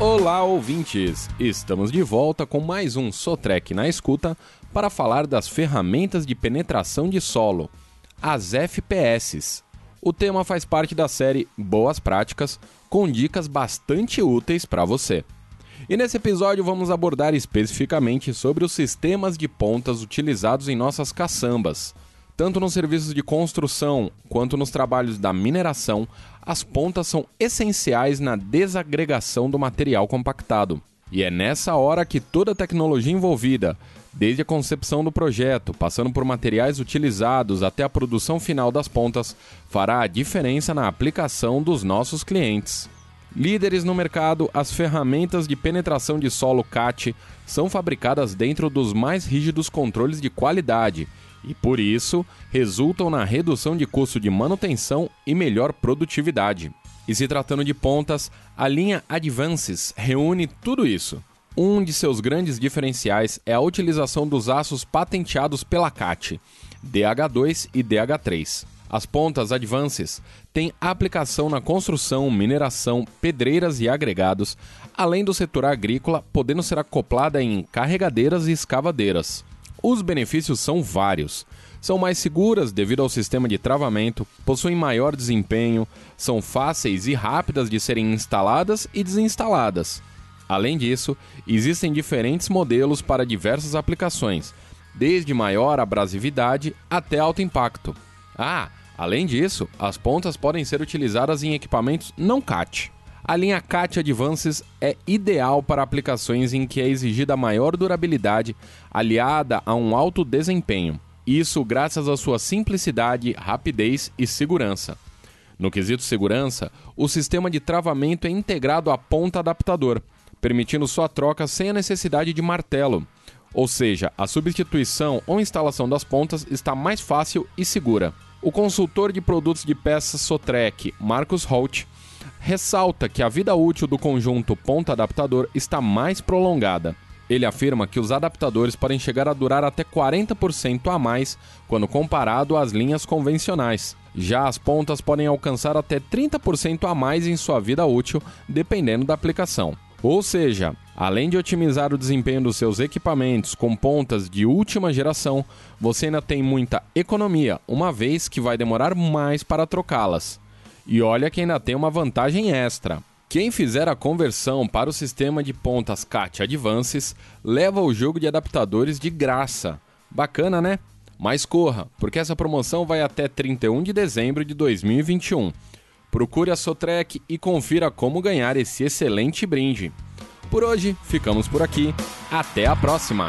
Olá, ouvintes! Estamos de volta com mais um Sotrec na escuta para falar das ferramentas de penetração de solo, as FPS. O tema faz parte da série Boas Práticas, com dicas bastante úteis para você. E nesse episódio vamos abordar especificamente sobre os sistemas de pontas utilizados em nossas caçambas. Tanto nos serviços de construção quanto nos trabalhos da mineração, as pontas são essenciais na desagregação do material compactado. E é nessa hora que toda a tecnologia envolvida, desde a concepção do projeto, passando por materiais utilizados até a produção final das pontas, fará a diferença na aplicação dos nossos clientes. Líderes no mercado, as ferramentas de penetração de solo CAT são fabricadas dentro dos mais rígidos controles de qualidade e, por isso, resultam na redução de custo de manutenção e melhor produtividade. E se tratando de pontas, a linha Advances reúne tudo isso. Um de seus grandes diferenciais é a utilização dos aços patenteados pela CAT, DH2 e DH3. As pontas Advances têm aplicação na construção, mineração, pedreiras e agregados, além do setor agrícola, podendo ser acoplada em carregadeiras e escavadeiras. Os benefícios são vários. São mais seguras devido ao sistema de travamento, possuem maior desempenho, são fáceis e rápidas de serem instaladas e desinstaladas. Além disso, existem diferentes modelos para diversas aplicações, desde maior abrasividade até alto impacto. Ah, além disso, as pontas podem ser utilizadas em equipamentos não CAT. A linha CAT Advances é ideal para aplicações em que é exigida maior durabilidade aliada a um alto desempenho. Isso graças à sua simplicidade, rapidez e segurança. No quesito segurança, o sistema de travamento é integrado à ponta adaptador, permitindo sua troca sem a necessidade de martelo. Ou seja, a substituição ou instalação das pontas está mais fácil e segura. O consultor de produtos de peças Sotrec, Marcos Holt, ressalta que a vida útil do conjunto ponta-adaptador está mais prolongada. Ele afirma que os adaptadores podem chegar a durar até 40% a mais quando comparado às linhas convencionais. Já as pontas podem alcançar até 30% a mais em sua vida útil, dependendo da aplicação. Ou seja, além de otimizar o desempenho dos seus equipamentos com pontas de última geração, você ainda tem muita economia, uma vez que vai demorar mais para trocá-las. E olha que ainda tem uma vantagem extra. Quem fizer a conversão para o sistema de pontas CAT Advances leva o jogo de adaptadores de graça. Bacana, né? Mas corra, porque essa promoção vai até 31 de dezembro de 2021. Procure a Sotrec e confira como ganhar esse excelente brinde. Por hoje, ficamos por aqui. Até a próxima!